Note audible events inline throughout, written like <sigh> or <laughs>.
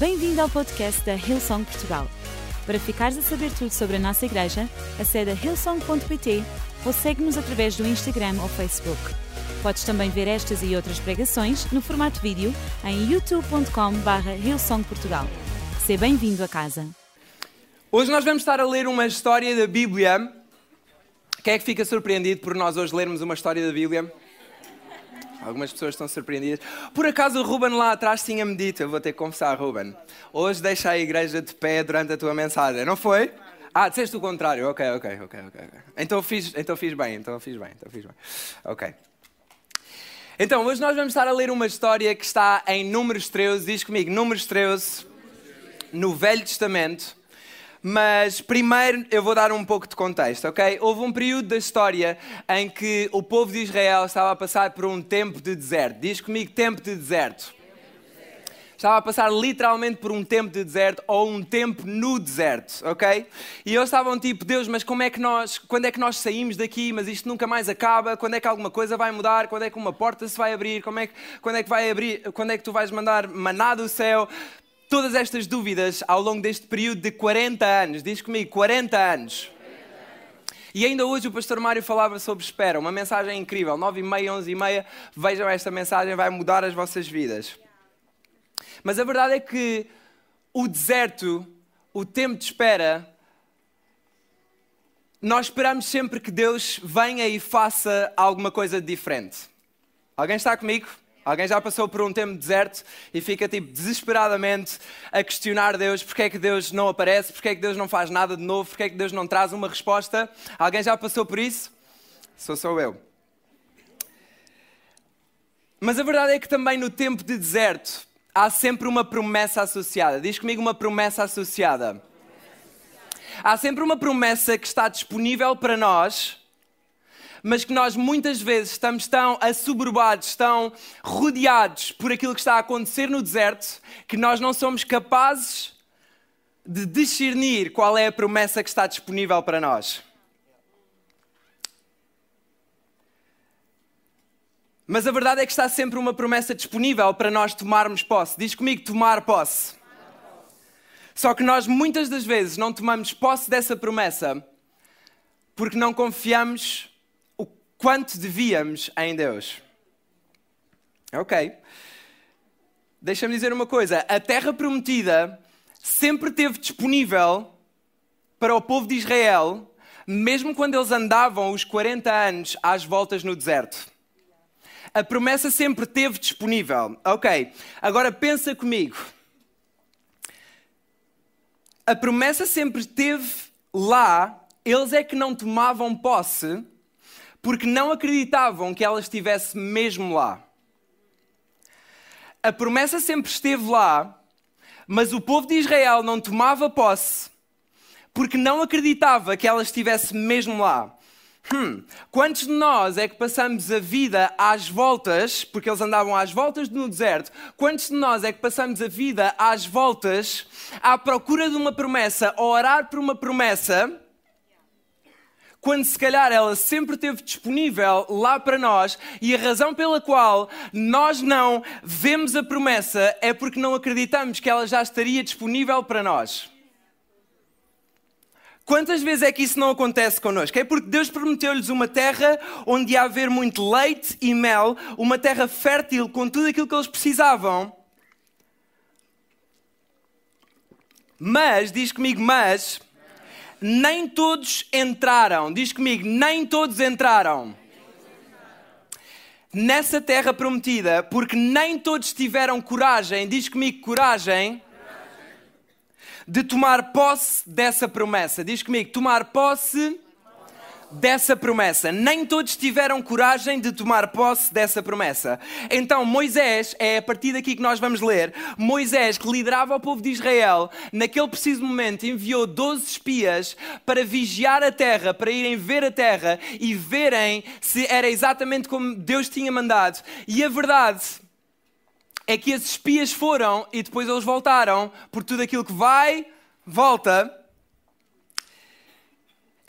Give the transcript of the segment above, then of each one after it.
Bem-vindo ao podcast da Hillsong Portugal. Para ficares a saber tudo sobre a nossa igreja, acede a hillsong.pt ou segue-nos através do Instagram ou Facebook. Podes também ver estas e outras pregações no formato vídeo em youtube.com.br hillsongportugal. Seja bem-vindo a casa. Hoje nós vamos estar a ler uma história da Bíblia. Quem é que fica surpreendido por nós hoje lermos uma história da Bíblia? Algumas pessoas estão surpreendidas. Por acaso o Ruben lá atrás tinha-me dito, eu vou ter que confessar, Ruben, hoje deixa a igreja de pé durante a tua mensagem, não foi? Ah, disseste o contrário, ok, ok, ok, ok. Então fiz, então fiz bem, então fiz bem, então fiz bem. Ok. Então, hoje nós vamos estar a ler uma história que está em Números 13, diz comigo, Números 13, no Velho Testamento. Mas primeiro eu vou dar um pouco de contexto, ok? Houve um período da história em que o povo de Israel estava a passar por um tempo de deserto. Diz comigo, tempo de deserto. Estava a passar literalmente por um tempo de deserto ou um tempo no deserto, ok? E eles estavam tipo, Deus, mas como é que nós, quando é que nós saímos daqui? Mas isto nunca mais acaba. Quando é que alguma coisa vai mudar? Quando é que uma porta se vai abrir? Como é que, quando é que vai abrir? Quando é que tu vais mandar maná do céu? Todas estas dúvidas ao longo deste período de 40 anos. Diz comigo, 40 anos. E ainda hoje o pastor Mário falava sobre espera, uma mensagem incrível, 9 e meia, 11 e meia, vejam esta mensagem, vai mudar as vossas vidas. Mas a verdade é que o deserto, o tempo de espera, nós esperamos sempre que Deus venha e faça alguma coisa diferente. Alguém está comigo? Alguém já passou por um tempo de deserto e fica tipo desesperadamente a questionar Deus porque é que Deus não aparece, porque é que Deus não faz nada de novo, porque é que Deus não traz uma resposta? Alguém já passou por isso? Sou só eu. Mas a verdade é que também no tempo de deserto há sempre uma promessa associada. Diz comigo uma promessa associada. Há sempre uma promessa que está disponível para nós mas que nós muitas vezes estamos tão assoberbados, tão rodeados por aquilo que está a acontecer no deserto, que nós não somos capazes de discernir qual é a promessa que está disponível para nós. Mas a verdade é que está sempre uma promessa disponível para nós tomarmos posse. Diz comigo, tomar posse. Só que nós muitas das vezes não tomamos posse dessa promessa porque não confiamos quanto devíamos em Deus. Ok. Deixa-me dizer uma coisa: a terra prometida sempre esteve disponível para o povo de Israel, mesmo quando eles andavam os 40 anos às voltas no deserto. A promessa sempre esteve disponível. Ok, agora pensa comigo. A promessa sempre esteve lá, eles é que não tomavam posse porque não acreditavam que ela estivesse mesmo lá. A promessa sempre esteve lá, mas o povo de Israel não tomava posse porque não acreditava que ela estivesse mesmo lá. Hum, quantos de nós é que passamos a vida às voltas, porque eles andavam às voltas no deserto, quantos de nós é que passamos a vida às voltas à procura de uma promessa, a orar por uma promessa, quando se calhar ela sempre esteve disponível lá para nós e a razão pela qual nós não vemos a promessa é porque não acreditamos que ela já estaria disponível para nós. Quantas vezes é que isso não acontece connosco? É porque Deus prometeu-lhes uma terra onde ia haver muito leite e mel, uma terra fértil com tudo aquilo que eles precisavam. Mas, diz comigo, mas, nem todos entraram. Diz comigo, nem todos entraram. Nessa terra prometida, porque nem todos tiveram coragem, diz comigo, coragem, de tomar posse dessa promessa. Diz comigo, tomar posse dessa promessa. Nem todos tiveram coragem de tomar posse dessa promessa. Então, Moisés, é a partir daqui que nós vamos ler, Moisés, que liderava o povo de Israel, naquele preciso momento enviou 12 espias para vigiar a terra, para irem ver a terra e verem se era exatamente como Deus tinha mandado. E a verdade é que esses espias foram e depois eles voltaram, por tudo aquilo que vai, volta.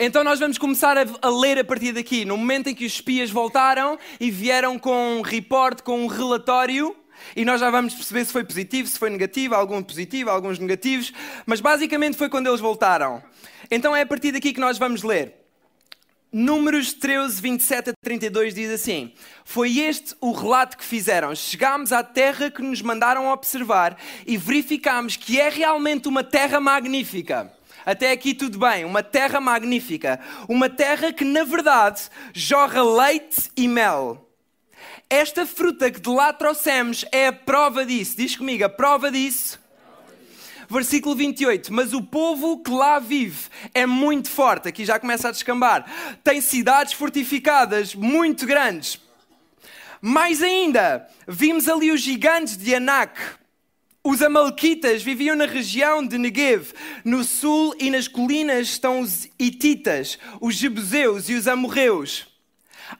Então nós vamos começar a, a, ler a partir daqui, no momento em que os espias voltaram e vieram com um report, com um relatório, e nós já vamos perceber se foi positivo, se foi negativo, algum positivo, alguns negativos, mas basicamente foi quando eles voltaram. Então é a partir daqui que nós vamos ler. Números 13, 27 a 32 diz assim: Foi este o relato que fizeram. Chegámos à terra que nos mandaram observar e verificámos que é realmente uma terra magnífica. Até aqui tudo bem, uma terra magnífica. Uma terra que, na verdade, jorra leite e mel. Esta fruta que de lá trouxemos é a prova disso. Diz comigo, a prova disso versículo 28. Mas o povo que lá vive é muito forte. Aqui já começa a descambar. Tem cidades fortificadas muito grandes. Mais ainda, vimos ali os gigantes de Anak. Os Amalquitas viviam na região de Negev. No sul e nas colinas estão os Hititas, os Jebuseus e os Amorreus.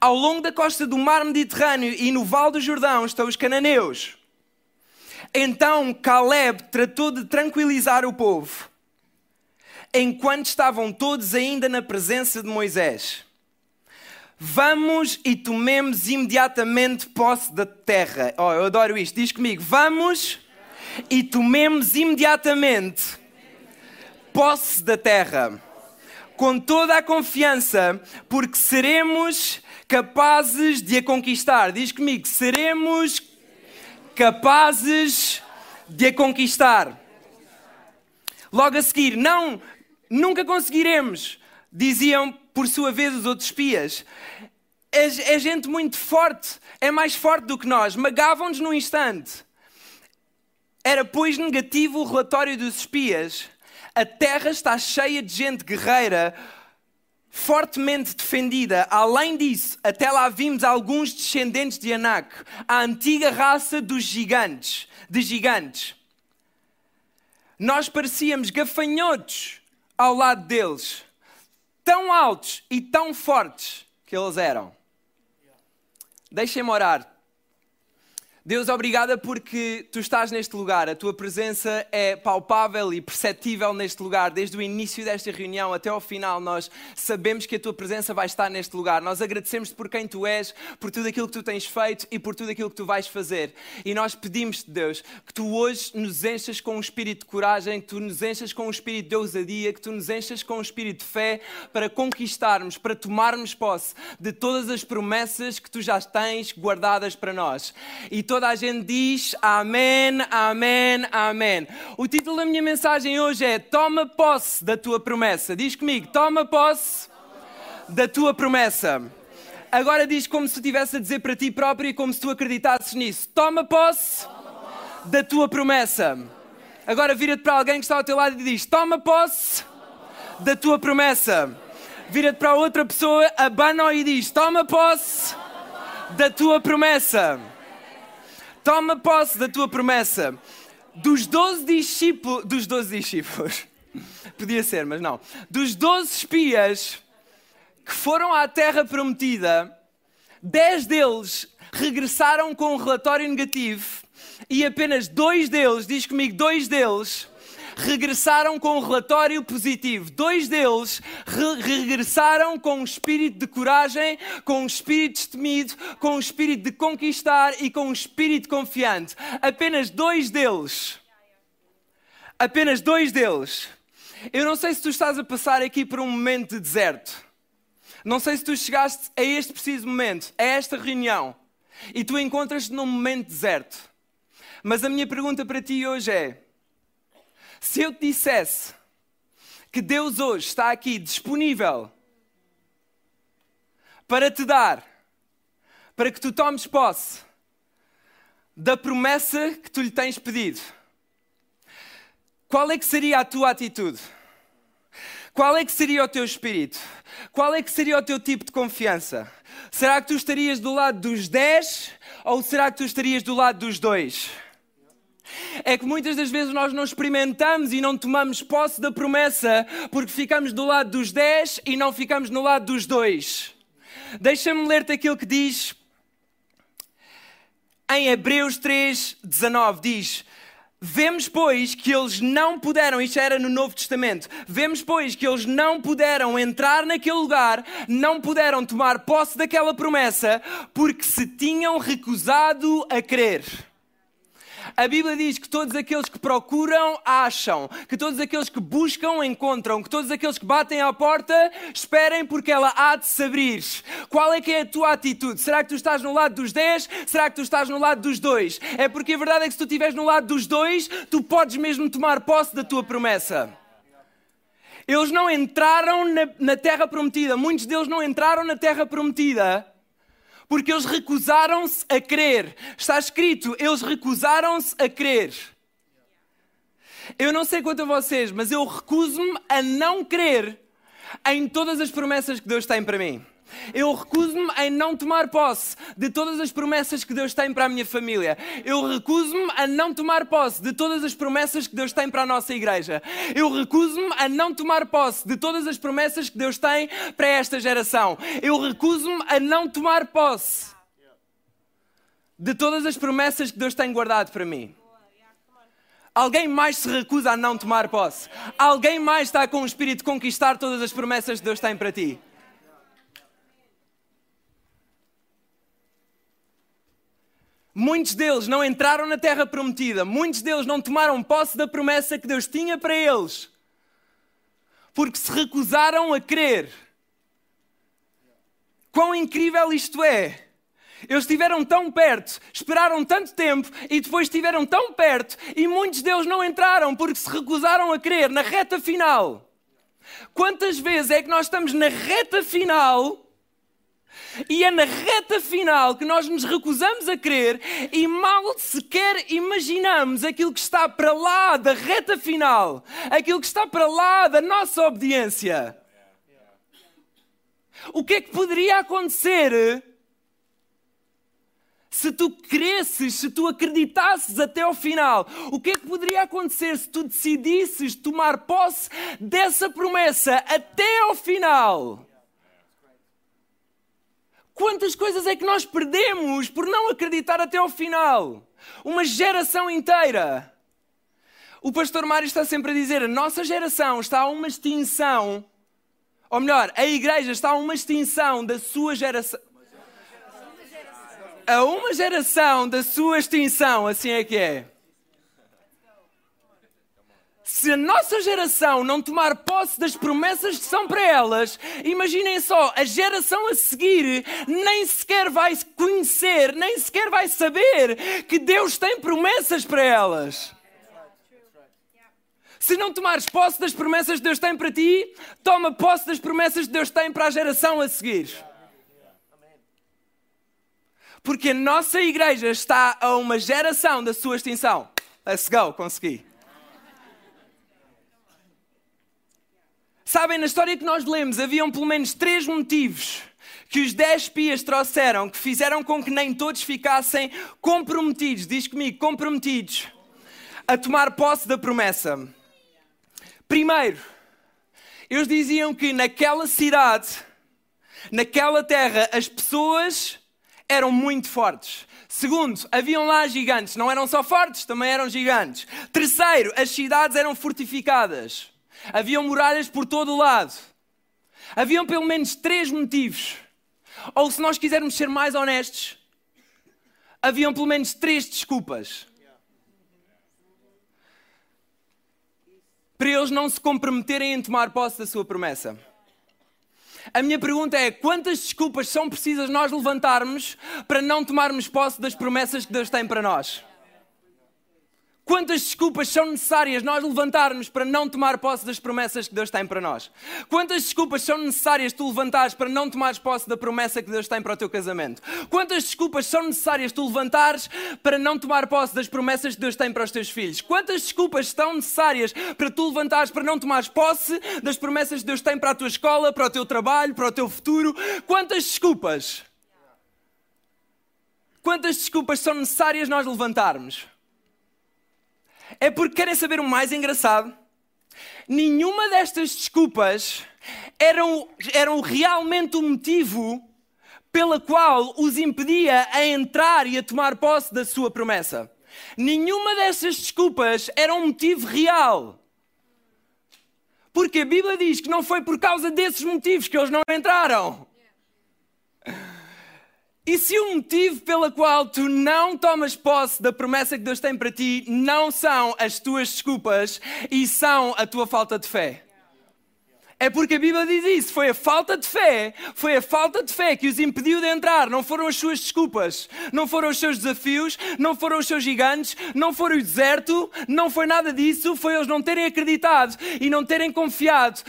Ao longo da costa do mar Mediterrâneo e no Val do Jordão estão os cananeus. Então Caleb tratou de tranquilizar o povo, enquanto estavam todos ainda na presença de Moisés. Vamos e tomemos imediatamente posse da terra. Oh, eu adoro isto. Diz comigo: vamos e tomemos imediatamente posse da terra, com toda a confiança, porque seremos capazes de a conquistar. Diz comigo: seremos capazes de a conquistar. Logo a seguir, não, nunca conseguiremos, diziam por sua vez os outros espias. É, é gente muito forte, é mais forte do que nós, magavam-nos num instante. Era, pois, negativo o relatório dos espias. A terra está cheia de gente guerreira, fortemente defendida. Além disso, até lá vimos alguns descendentes de Anak, a antiga raça dos gigantes, de gigantes. Nós parecíamos gafanhotos ao lado deles, tão altos e tão fortes que eles eram. Deixem-me orar. Deus, obrigada porque tu estás neste lugar, a tua presença é palpável e perceptível neste lugar. Desde o início desta reunião até ao final, nós sabemos que a tua presença vai estar neste lugar. Nós agradecemos por quem tu és, por tudo aquilo que tu tens feito e por tudo aquilo que tu vais fazer. E nós pedimos-te, Deus, que tu hoje nos enchas com um espírito de coragem, que tu nos enchas com um espírito de ousadia, que tu nos enchas com um espírito de fé para conquistarmos, para tomarmos posse de todas as promessas que tu já tens guardadas para nós. E toda a gente diz amém, amém, amém. O título da minha mensagem hoje é Toma posse da tua promessa. Diz comigo, toma posse da tua promessa. Agora diz como se estivesse a dizer para ti próprio e como se tu acreditasses nisso. Toma posse da tua promessa. Agora vira-te para alguém que está ao teu lado e diz: Toma posse da tua promessa. Vira-te para outra pessoa, abana e diz: Toma posse da tua promessa. Toma posse da tua promessa. Dos doze discípulos, dos doze discípulos, <laughs> podia ser, mas não. Dos doze espias que foram à terra prometida, dez deles regressaram com um relatório negativo e apenas dois deles, diz comigo, dois deles, regressaram com um relatório positivo. Dois deles re regressaram com um espírito de coragem, com um espírito destemido, com um espírito de conquistar e com um espírito confiante. Apenas dois deles. Apenas dois deles. Eu não sei se tu estás a passar aqui por um momento de deserto. Não sei se tu chegaste a este preciso momento, a esta reunião, e tu encontras-te num momento de deserto. Mas a minha pergunta para ti hoje é: se eu te dissesse que Deus hoje está aqui disponível para te dar, para que tu tomes posse da promessa que tu lhe tens pedido, qual é que seria a tua atitude? Qual é que seria o teu espírito? Qual é que seria o teu tipo de confiança? Será que tu estarias do lado dos dez ou será que tu estarias do lado dos dois? É que muitas das vezes nós não experimentamos e não tomamos posse da promessa porque ficamos do lado dos dez e não ficamos no lado dos dois. Deixa-me ler-te aquilo que diz em Hebreus 3, 19: diz. Vemos, pois, que eles não puderam, isto era no Novo Testamento, vemos, pois, que eles não puderam entrar naquele lugar, não puderam tomar posse daquela promessa, porque se tinham recusado a crer. A Bíblia diz que todos aqueles que procuram, acham. Que todos aqueles que buscam, encontram. Que todos aqueles que batem à porta, esperem porque ela há de se abrir. Qual é que é a tua atitude? Será que tu estás no lado dos 10? Será que tu estás no lado dos dois? É porque a verdade é que se tu estiveres no lado dos dois, tu podes mesmo tomar posse da tua promessa. Eles não entraram na, na terra prometida. Muitos deles não entraram na terra prometida porque eles recusaram-se a crer. Está escrito, eles recusaram-se a crer. Eu não sei quanto a vocês, mas eu recuso-me a não crer em todas as promessas que Deus tem para mim. Eu recuso-me em não tomar posse de todas as promessas que Deus tem para a minha família. Eu recuso-me a não tomar posse de todas as promessas que Deus tem para a nossa igreja. Eu recuso-me a não tomar posse de todas as promessas que Deus tem para esta geração. Eu recuso-me a não tomar posse de todas as promessas que Deus tem guardado para mim. Alguém mais se recusa a não tomar posse. Alguém mais está com o espírito de conquistar todas as promessas que Deus tem para ti. Muitos deles não entraram na terra prometida, muitos deles não tomaram posse da promessa que Deus tinha para eles, porque se recusaram a crer. Quão incrível isto é! Eles estiveram tão perto, esperaram tanto tempo e depois estiveram tão perto e muitos deles não entraram porque se recusaram a crer na reta final. Quantas vezes é que nós estamos na reta final e é na reta final que nós nos recusamos a crer e mal sequer imaginamos aquilo que está para lá da reta final, aquilo que está para lá da nossa obediência. O que é que poderia acontecer se tu cresces, se tu acreditasses até ao final? O que é que poderia acontecer se tu decidisses tomar posse dessa promessa até ao final? Quantas coisas é que nós perdemos por não acreditar até ao final? Uma geração inteira. O pastor Mário está sempre a dizer: a nossa geração está a uma extinção. Ou melhor, a igreja está a uma extinção da sua geração. A uma geração da sua extinção, assim é que é se a nossa geração não tomar posse das promessas que são para elas, imaginem só, a geração a seguir nem sequer vai conhecer, nem sequer vai saber que Deus tem promessas para elas. Se não tomares posse das promessas que Deus tem para ti, toma posse das promessas que Deus tem para a geração a seguir. Porque a nossa igreja está a uma geração da sua extinção. Let's go, consegui. Sabem, na história que nós lemos, haviam pelo menos três motivos que os dez espias trouxeram que fizeram com que nem todos ficassem comprometidos, diz comigo, comprometidos, a tomar posse da promessa. Primeiro, eles diziam que naquela cidade, naquela terra, as pessoas eram muito fortes. Segundo, haviam lá gigantes, não eram só fortes, também eram gigantes. Terceiro, as cidades eram fortificadas. Haviam muralhas por todo o lado. Haviam pelo menos três motivos. Ou se nós quisermos ser mais honestos, haviam pelo menos três desculpas. Para eles não se comprometerem em tomar posse da sua promessa. A minha pergunta é: quantas desculpas são precisas nós levantarmos para não tomarmos posse das promessas que Deus tem para nós? Quantas desculpas são necessárias nós levantarmos para não tomar posse das promessas que Deus tem para nós? Quantas desculpas são necessárias tu levantares para não tomares posse da promessa que Deus tem para o teu casamento? Quantas desculpas são necessárias tu levantares para não tomar posse das promessas que Deus tem para os teus filhos? Quantas desculpas estão necessárias para tu levantares para não tomares posse das promessas que Deus tem para a tua escola, para o teu trabalho, para o teu futuro? Quantas desculpas? Quantas desculpas são necessárias nós levantarmos? É porque querem saber o mais engraçado? Nenhuma destas desculpas eram, eram realmente o motivo pela qual os impedia a entrar e a tomar posse da sua promessa. Nenhuma dessas desculpas era um motivo real. Porque a Bíblia diz que não foi por causa desses motivos que eles não entraram. E se o motivo pela qual tu não tomas posse da promessa que Deus tem para ti não são as tuas desculpas e são a tua falta de fé? É porque a Bíblia diz isso. Foi a falta de fé, foi a falta de fé que os impediu de entrar. Não foram as suas desculpas, não foram os seus desafios, não foram os seus gigantes, não foi o deserto, não foi nada disso. Foi eles não terem acreditado e não terem confiado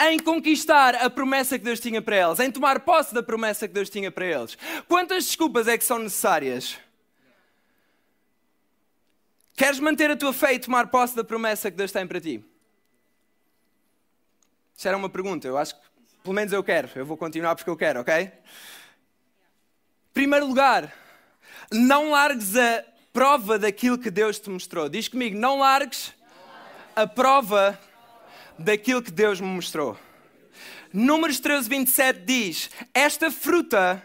em conquistar a promessa que Deus tinha para eles, em tomar posse da promessa que Deus tinha para eles. Quantas desculpas é que são necessárias? Queres manter a tua fé e tomar posse da promessa que Deus tem para ti? Isso era uma pergunta, eu acho que pelo menos eu quero, eu vou continuar porque eu quero, ok? Primeiro lugar, não largues a prova daquilo que Deus te mostrou. Diz comigo, não largues a prova daquilo que Deus me mostrou. Números 13, 27 diz: Esta fruta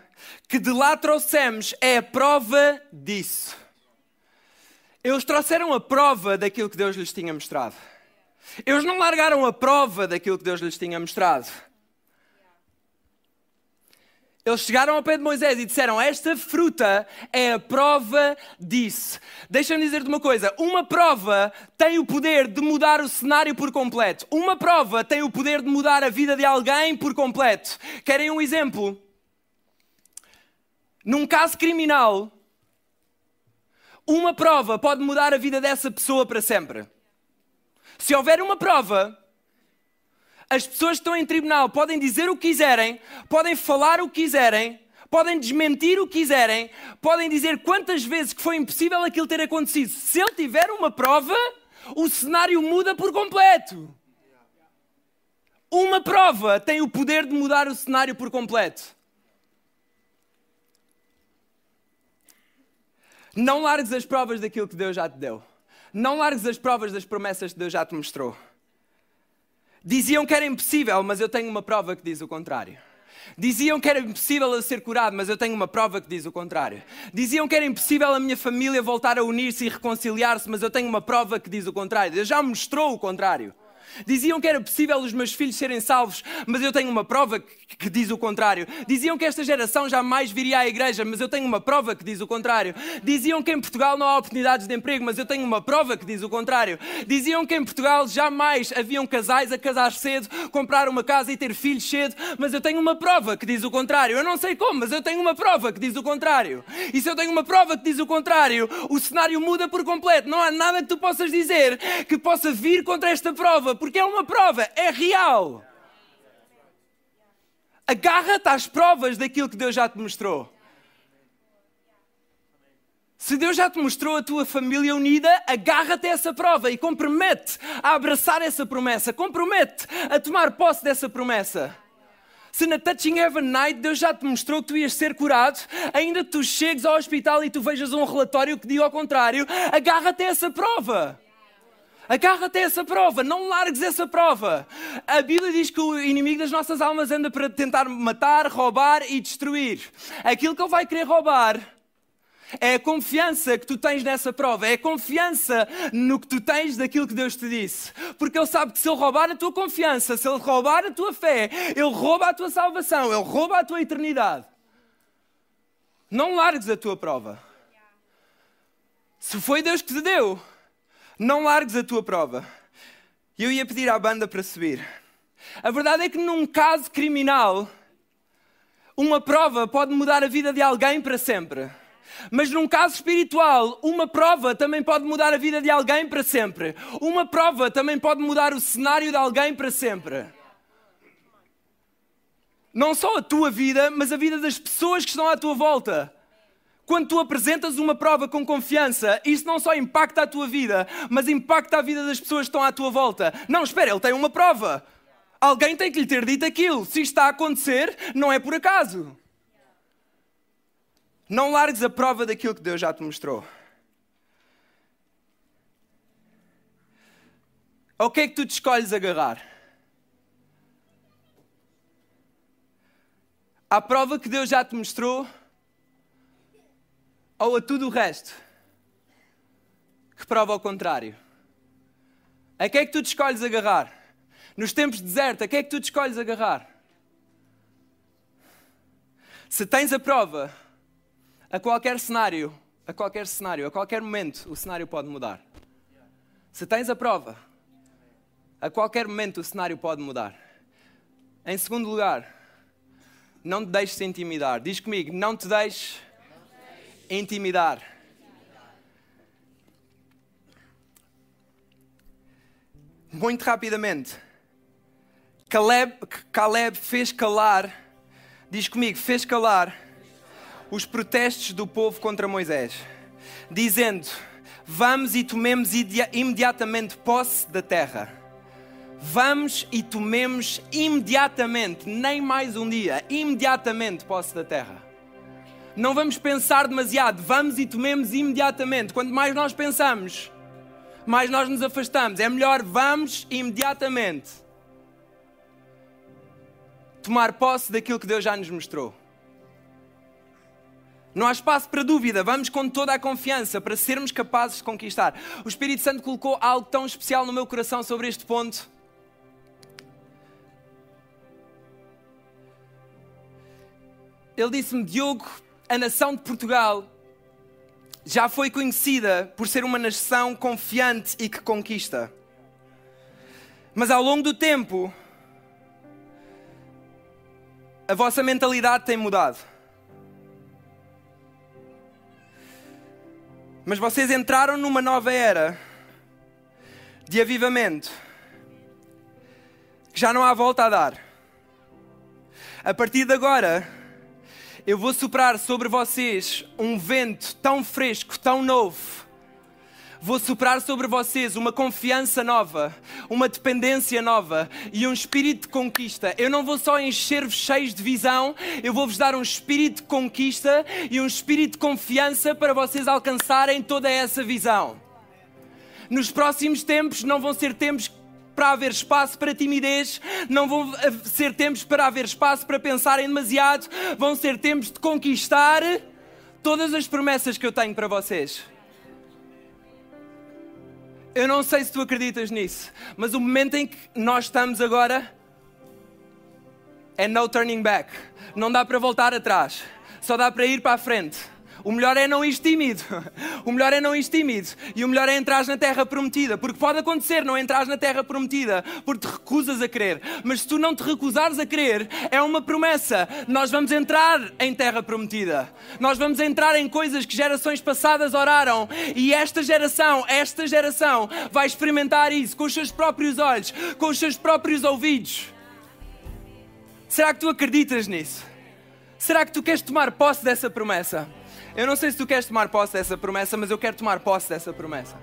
que de lá trouxemos é a prova disso. Eles trouxeram a prova daquilo que Deus lhes tinha mostrado. Eles não largaram a prova daquilo que Deus lhes tinha mostrado. Eles chegaram ao pé de Moisés e disseram: Esta fruta é a prova disso. Deixa-me dizer-te uma coisa: uma prova tem o poder de mudar o cenário por completo. Uma prova tem o poder de mudar a vida de alguém por completo. Querem um exemplo? Num caso criminal, uma prova pode mudar a vida dessa pessoa para sempre. Se houver uma prova, as pessoas que estão em tribunal podem dizer o que quiserem, podem falar o que quiserem, podem desmentir o que quiserem, podem dizer quantas vezes que foi impossível aquilo ter acontecido. Se ele tiver uma prova, o cenário muda por completo. Uma prova tem o poder de mudar o cenário por completo. Não largues as provas daquilo que Deus já te deu. Não largues as provas das promessas que Deus já te mostrou. Diziam que era impossível, mas eu tenho uma prova que diz o contrário. Diziam que era impossível eu ser curado, mas eu tenho uma prova que diz o contrário. Diziam que era impossível a minha família voltar a unir-se e reconciliar-se, mas eu tenho uma prova que diz o contrário. Deus já mostrou o contrário. Diziam que era possível os meus filhos serem salvos, mas eu tenho uma prova que, que, diz o contrário. Diziam que esta geração jamais viria à igreja, mas eu tenho uma prova que diz o contrário. Diziam que em Portugal não há oportunidades de emprego, mas eu tenho uma prova que diz o contrário. Diziam que em Portugal jamais haviam casais a casar cedo, comprar uma casa e ter filhos cedo, mas eu tenho uma prova que diz o contrário. Eu não sei como, mas eu tenho uma prova que diz o contrário. E se eu tenho uma prova que diz o contrário, o cenário muda por completo. Não há nada que tu possas dizer que possa vir contra esta prova porque é uma prova, é real. Agarra-te às provas daquilo que Deus já te mostrou. Se Deus já te mostrou a tua família unida, agarra-te a essa prova e compromete a abraçar essa promessa, compromete a tomar posse dessa promessa. Se na Touching Heaven Night Deus já te mostrou que tu ias ser curado, ainda tu chegues ao hospital e tu vejas um relatório que diga ao contrário, agarra-te a essa prova. Agarra-te essa prova, não largues essa prova. A Bíblia diz que o inimigo das nossas almas anda para tentar matar, roubar e destruir. Aquilo que ele vai querer roubar é a confiança que tu tens nessa prova, é a confiança no que tu tens daquilo que Deus te disse. Porque Ele sabe que se Ele roubar a tua confiança, se Ele roubar a tua fé, Ele rouba a tua salvação, Ele rouba a tua eternidade. Não largues a tua prova. Se foi Deus que te deu, não largues a tua prova. E eu ia pedir à banda para subir. A verdade é que num caso criminal, uma prova pode mudar a vida de alguém para sempre. Mas num caso espiritual, uma prova também pode mudar a vida de alguém para sempre. Uma prova também pode mudar o cenário de alguém para sempre. Não só a tua vida, mas a vida das pessoas que estão à tua volta. Quando tu apresentas uma prova com confiança, isso não só impacta a tua vida, mas impacta a vida das pessoas que estão à tua volta. Não, espera, ele tem uma prova. Alguém tem que lhe ter dito aquilo. Se isto está a acontecer, não é por acaso. Não largues a prova daquilo que Deus já te mostrou. Ao que é que tu te escolhes agarrar? A prova que Deus já te mostrou ou a tudo o resto que prova ao contrário? A que é que tu te escolhes agarrar? Nos tempos de deserto, a que é que tu te escolhes agarrar? Se tens a prova, a qualquer cenário, a qualquer cenário, a qualquer momento, o cenário pode mudar. Se tens a prova, a qualquer momento o cenário pode mudar. Em segundo lugar, não te deixes intimidar. Diz comigo, não te deixes intimidar. Muito rapidamente, Caleb, Caleb fez calar, diz comigo, fez calar os protestos do povo contra Moisés, dizendo: Vamos e tomemos imediatamente posse da terra. Vamos e tomemos imediatamente, nem mais um dia, imediatamente posse da terra. Não vamos pensar demasiado, vamos e tomemos imediatamente. Quanto mais nós pensamos, mais nós nos afastamos. É melhor vamos imediatamente tomar posse daquilo que Deus já nos mostrou. Não há espaço para dúvida, vamos com toda a confiança para sermos capazes de conquistar. O Espírito Santo colocou algo tão especial no meu coração sobre este ponto. Ele disse-me: Diogo, a nação de Portugal já foi conhecida por ser uma nação confiante e que conquista. Mas ao longo do tempo, a vossa mentalidade tem mudado. Mas vocês entraram numa nova era de avivamento que já não há volta a dar. A partir de agora, eu vou soprar sobre vocês um vento tão fresco, tão novo. Vou soprar sobre vocês uma confiança nova, uma dependência nova e um espírito de conquista. Eu não vou só encher-vos cheios de visão, eu vou-vos dar um espírito de conquista e um espírito de confiança para vocês alcançarem toda essa visão. Nos próximos tempos não vão ser tempos para haver espaço para timidez, não vão ser tempos para haver espaço para pensarem demasiado, vão ser tempos de conquistar todas as promessas que eu tenho para vocês. Eu não sei se tu acreditas nisso, mas o momento em que nós estamos agora é no turning back. Não dá para voltar atrás, só dá para ir para a frente. O melhor é não ir tímido. <laughs> O melhor é não ir tímido. E o melhor é entrar na terra prometida. Porque pode acontecer não entrar na terra prometida porque te recusas a crer. Mas se tu não te recusares a crer, é uma promessa. Nós vamos entrar em terra prometida. Nós vamos entrar em coisas que gerações passadas oraram. E esta geração, esta geração, vai experimentar isso com os seus próprios olhos, com os seus próprios ouvidos. Será que tu acreditas nisso? Será que tu queres tomar posse dessa promessa? Eu não sei se tu queres tomar posse dessa promessa, mas eu quero tomar posse dessa promessa.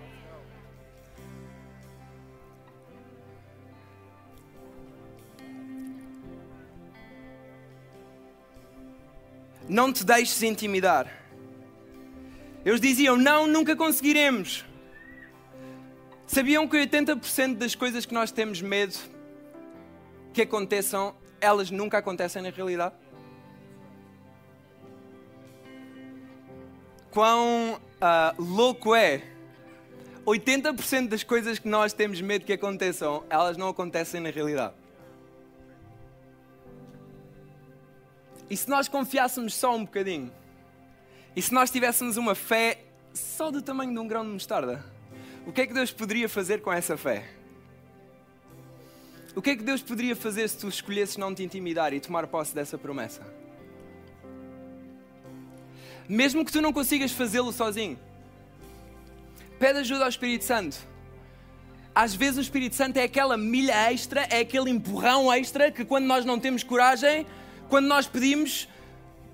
Não te deixes intimidar. Eles diziam: Não, nunca conseguiremos. Sabiam que 80% das coisas que nós temos medo que aconteçam, elas nunca acontecem na realidade? Quão uh, louco é. 80% das coisas que nós temos medo que aconteçam, elas não acontecem na realidade. E se nós confiássemos só um bocadinho? E se nós tivéssemos uma fé só do tamanho de um grão de mostarda? O que é que Deus poderia fazer com essa fé? O que é que Deus poderia fazer se tu escolhesses não te intimidar e tomar posse dessa promessa? Mesmo que tu não consigas fazê-lo sozinho. Pede ajuda ao Espírito Santo. Às vezes o Espírito Santo é aquela milha extra, é aquele empurrão extra que quando nós não temos coragem, quando nós pedimos,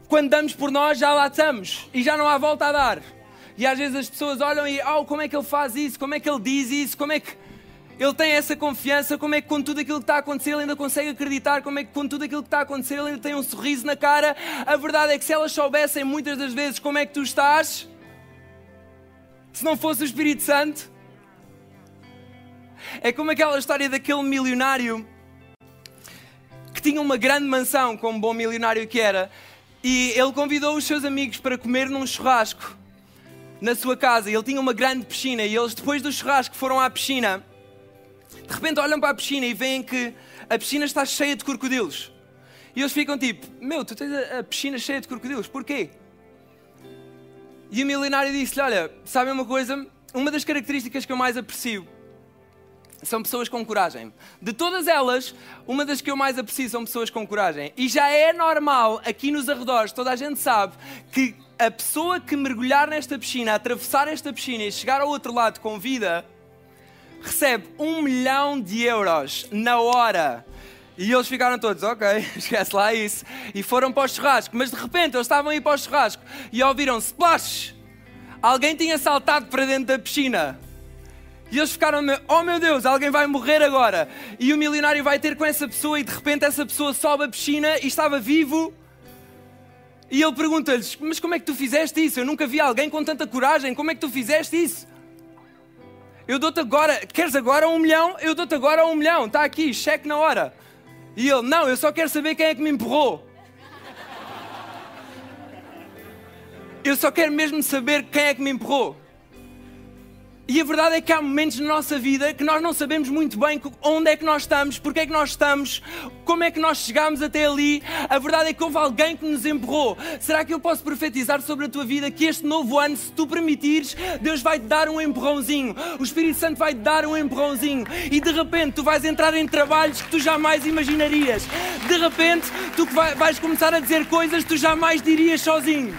quando damos por nós, já lá estamos e já não há volta a dar. E às vezes as pessoas olham e, oh, como é que ele faz isso? Como é que ele diz isso? Como é que ele tem essa confiança, como é que com tudo aquilo que está a acontecer ele ainda consegue acreditar, como é que com tudo aquilo que está a acontecer ele ainda tem um sorriso na cara. A verdade é que se elas soubessem muitas das vezes como é que tu estás, se não fosse o Espírito Santo, é como aquela história daquele milionário que tinha uma grande mansão, como bom milionário que era, e ele convidou os seus amigos para comer num churrasco na sua casa. Ele tinha uma grande piscina e eles, depois do churrasco, foram à piscina de repente olham para a piscina e veem que a piscina está cheia de crocodilos. E eles ficam tipo: Meu, tu tens a piscina cheia de crocodilos, porquê? E o milionário disse-lhe: Olha, sabem uma coisa? Uma das características que eu mais aprecio são pessoas com coragem. De todas elas, uma das que eu mais aprecio são pessoas com coragem. E já é normal aqui nos arredores, toda a gente sabe que a pessoa que mergulhar nesta piscina, atravessar esta piscina e chegar ao outro lado com vida, recebe um milhão de euros na hora. E eles ficaram todos, ok, <laughs> esquece lá isso. E foram para o churrasco. Mas de repente eles estavam a ir para o churrasco e ouviram splash. Alguém tinha saltado para dentro da piscina. E eles ficaram, oh meu Deus, alguém vai morrer agora. E o milionário vai ter com essa pessoa e de repente essa pessoa sobe a piscina e estava vivo. E ele pergunta-lhes, mas como é que tu fizeste isso? Eu nunca vi alguém com tanta coragem, como é que tu fizeste isso? Eu dou-te agora, queres agora um milhão? Eu dou-te agora um milhão, está aqui, cheque na hora. E ele, não, eu só quero saber quem é que me empurrou. Eu só quero mesmo saber quem é que me empurrou. E a verdade é que há momentos na nossa vida que nós não sabemos muito bem onde é que nós estamos, porque é que nós estamos, como é que nós chegámos até ali. A verdade é que houve alguém que nos empurrou. Será que eu posso profetizar sobre a tua vida que este novo ano, se tu permitires, Deus vai te dar um empurrãozinho, o Espírito Santo vai te dar um empurrãozinho e de repente tu vais entrar em trabalhos que tu jamais imaginarias. De repente tu vais começar a dizer coisas que tu jamais dirias sozinho.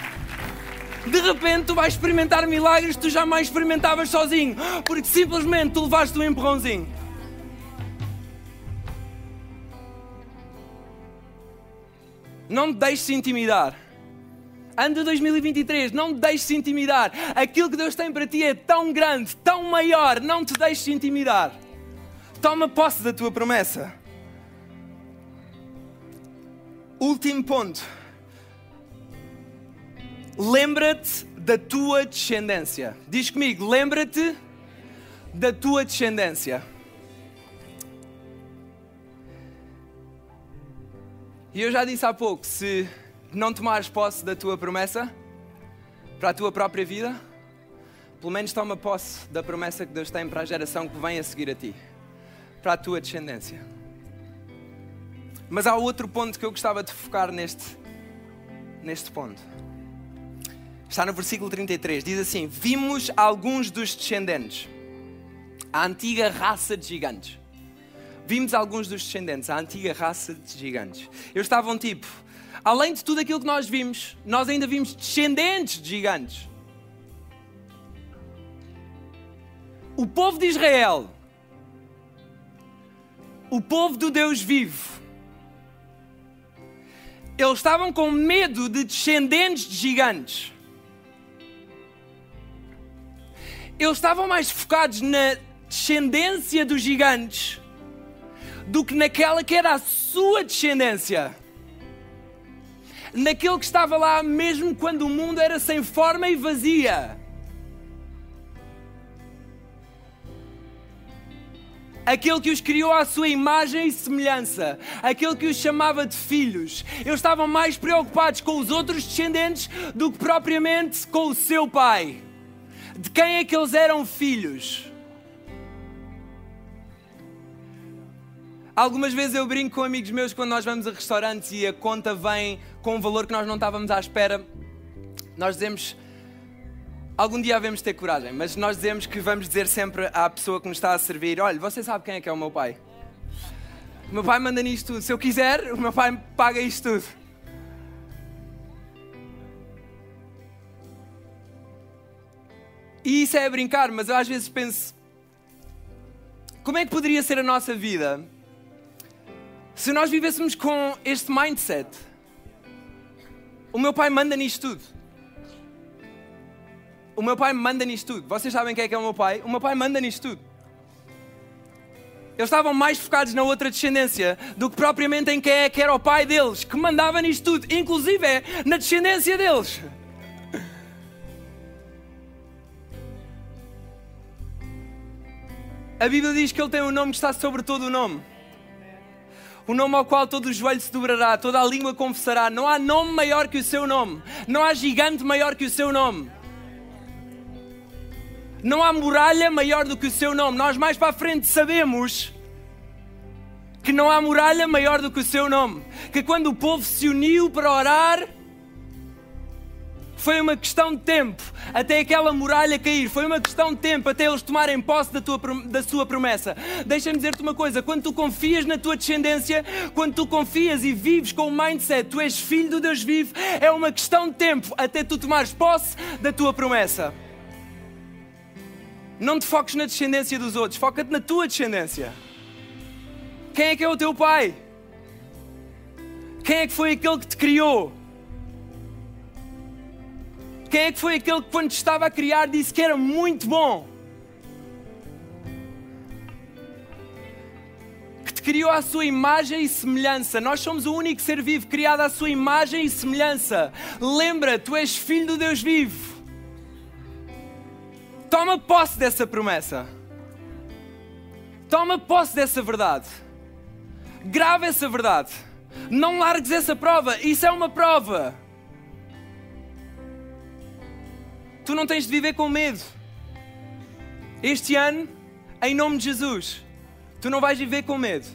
De repente tu vais experimentar milagres que tu jamais experimentavas sozinho, porque simplesmente tu levaste um empurrãozinho. Não te deixes intimidar. Ano de 2023, não te deixes intimidar. Aquilo que Deus tem para ti é tão grande, tão maior, não te deixes intimidar. Toma posse da tua promessa. Último ponto lembra-te da tua descendência. Diz comigo, lembra-te da tua descendência. E eu já disse há pouco: se não tomares posse da tua promessa para a tua própria vida, pelo menos toma posse da promessa que Deus tem para a geração que vem a seguir a ti, para a tua descendência. Mas há outro ponto que eu gostava de focar neste, neste ponto. Está no versículo 33, diz assim: Vimos alguns dos descendentes, a antiga raça de gigantes. Vimos alguns dos descendentes, a antiga raça de gigantes. Eles estavam tipo, além de tudo aquilo que nós vimos, nós ainda vimos descendentes de gigantes. O povo de Israel, o povo do Deus vivo, eles estavam com medo de descendentes de gigantes. Eles estavam mais focados na descendência dos gigantes do que naquela que era a sua descendência. Naquele que estava lá mesmo quando o mundo era sem forma e vazia. aquele que os criou à sua imagem e semelhança, aquele que os chamava de filhos. Eles estavam mais preocupados com os outros descendentes do que propriamente com o seu pai de quem é que eles eram filhos? Algumas vezes eu brinco com amigos meus quando nós vamos a restaurantes e a conta vem com um valor que nós não estávamos à espera. Nós dizemos, algum dia havemos de ter coragem, mas nós dizemos que vamos dizer sempre à pessoa que nos está a servir: olha, você sabe quem é que é o meu pai? O meu pai manda nisto tudo. Se eu quiser, o meu pai paga isto tudo. E isso é brincar, mas eu às vezes penso: como é que poderia ser a nossa vida se nós vivêssemos com este mindset? O meu pai manda nisto tudo. O meu pai manda nisto tudo. Vocês sabem quem é que é o meu pai? O meu pai manda nisto tudo. Eles estavam mais focados na outra descendência do que propriamente em quem é que era o pai deles, que mandava nisto tudo, inclusive é na descendência deles. A Bíblia diz que Ele tem um nome que está sobre todo o nome. O nome ao qual todo o joelho se dobrará, toda a língua confessará. Não há nome maior que o seu nome. Não há gigante maior que o seu nome. Não há muralha maior do que o seu nome. Nós mais para a frente sabemos que não há muralha maior do que o seu nome. Que quando o povo se uniu para orar, Foi uma questão de tempo até aquela muralha cair. Foi uma questão de tempo até eles tomarem posse da, tua, da sua promessa. Deixa-me dizer-te uma coisa: quando tu confias na tua descendência, quando tu confias e vives com o mindset, tu és filho do Deus vivo, é uma questão de tempo até tu tomares posse da tua promessa. Não te foques na descendência dos outros, foca-te na tua descendência. Quem é que é o teu pai? Quem é que foi aquele que te criou? Quem é que foi aquele que, quando estava a criar, disse que era muito bom? Que te criou à sua imagem e semelhança. Nós somos o único ser vivo criado à sua imagem e semelhança. Lembra, tu és filho do Deus vivo. Toma posse dessa promessa. Toma posse dessa verdade. Grava essa verdade. Não largues essa prova. Isso é uma prova. Tu não tens de viver com medo. Este ano, em nome de Jesus, tu não vais viver com medo.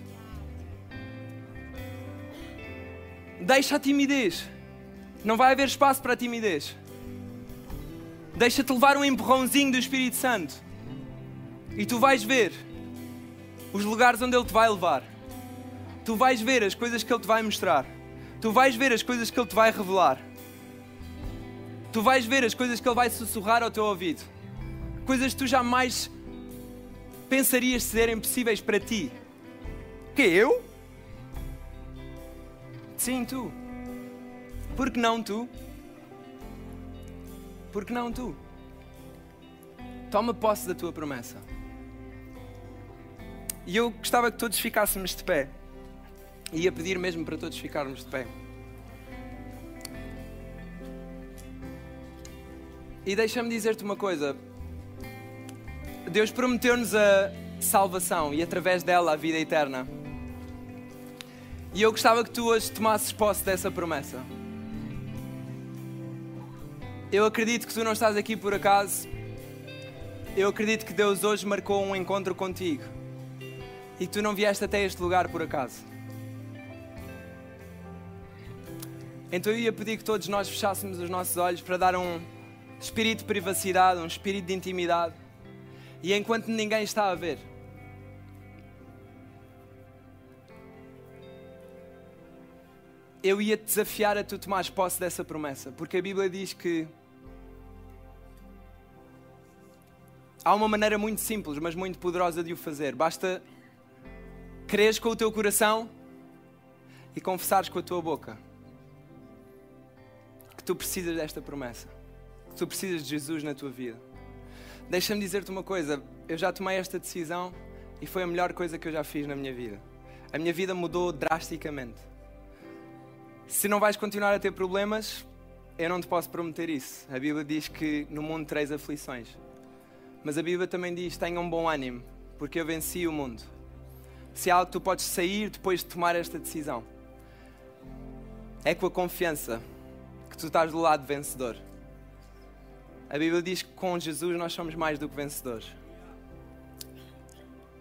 Deixa a timidez. Não vai haver espaço para a timidez. Deixa-te levar um empurrãozinho do Espírito Santo. E tu vais ver os lugares onde Ele te vai levar. Tu vais ver as coisas que Ele te vai mostrar. Tu vais ver as coisas que Ele te vai revelar tu vais ver as coisas que Ele vai sussurrar ao teu ouvido. Coisas que tu jamais pensarias serem possíveis para ti. Que eu? Sim, tu. Por que não tu? Por que não tu? Toma posse da tua promessa. E eu gostava que todos ficássemos de pé. Ia pedir mesmo para todos ficarmos de pé. E deixa-me dizer-te uma coisa: Deus prometeu-nos a salvação e através dela a vida eterna. E eu gostava que tu hoje tomasses posse dessa promessa. Eu acredito que tu não estás aqui por acaso. Eu acredito que Deus hoje marcou um encontro contigo e que tu não vieste até este lugar por acaso. Então eu ia pedir que todos nós fechássemos os nossos olhos para dar um, espírito de privacidade, um espírito de intimidade. E enquanto ninguém está a ver, eu ia te desafiar a tu tomares posse dessa promessa, porque a Bíblia diz que há uma maneira muito simples, mas muito poderosa de o fazer. Basta creres com o teu coração e confessares com a tua boca que tu precisas desta promessa tu precisas de Jesus na tua vida. Deixa-me dizer-te uma coisa, eu já tomei esta decisão e foi a melhor coisa que eu já fiz na minha vida. A minha vida mudou drasticamente. Se não vais continuar a ter problemas, eu não te posso prometer isso. A Bíblia diz que no mundo tereis aflições. Mas a Bíblia também diz: tenha um bom ânimo, porque eu venci o mundo. Se há algo que tu podes sair depois de tomar esta decisão, é com a confiança que tu estás do lado vencedor. A Bíblia diz que com Jesus nós somos mais do que vencedores.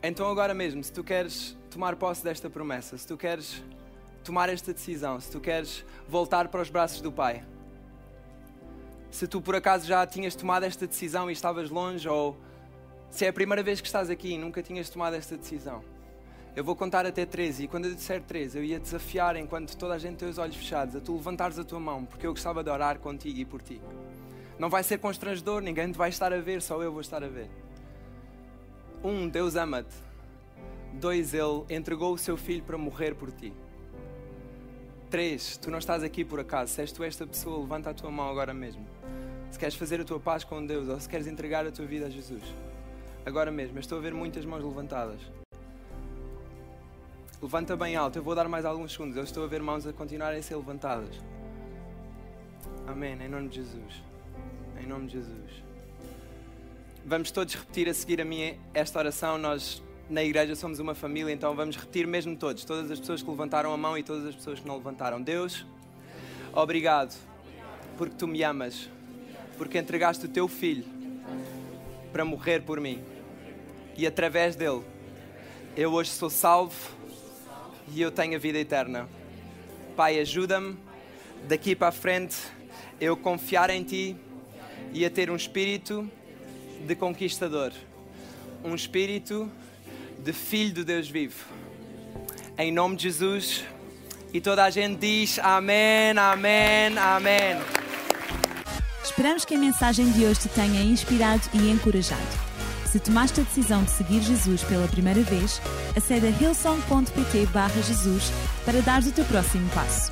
Então, agora mesmo, se tu queres tomar posse desta promessa, se tu queres tomar esta decisão, se tu queres voltar para os braços do Pai, se tu por acaso já tinhas tomado esta decisão e estavas longe, ou se é a primeira vez que estás aqui e nunca tinhas tomado esta decisão, eu vou contar até 13 e quando eu disser 13, eu ia desafiar, enquanto toda a gente tem os olhos fechados, a tu levantares a tua mão, porque eu gostava de orar contigo e por ti. Não vai ser constrangedor, ninguém te vai estar a ver, só eu vou estar a ver. Um, Deus ama-te. Dois, Ele entregou o seu filho para morrer por ti. Três, tu não estás aqui por acaso. Se és tu esta pessoa, levanta a tua mão agora mesmo. Se queres fazer a tua paz com Deus ou se queres entregar a tua vida a Jesus. Agora mesmo, eu estou a ver muitas mãos levantadas. Levanta bem alto, eu vou dar mais alguns segundos. Eu estou a ver mãos a continuarem a ser levantadas. Amém, em nome de Jesus em nome de Jesus. Vamos todos repetir a seguir a mim esta oração. Nós na igreja somos uma família, então vamos repetir mesmo todos, todas as pessoas que levantaram a mão e todas as pessoas que não levantaram. Deus, obrigado porque tu me amas, porque entregaste o teu filho para morrer por mim. E através dele eu hoje sou salvo e eu tenho a vida eterna. Pai, ajuda-me daqui para a frente eu confiar em Ti e a ter um espírito de conquistador, um espírito de filho do Deus vivo. Em nome de Jesus. E toda a gente diz amém, amém, amém. Esperamos que a mensagem de hoje te tenha inspirado e encorajado. Se tomaste a decisão de seguir Jesus pela primeira vez, acede a hillsong.pt Jesus para dar o teu próximo passo.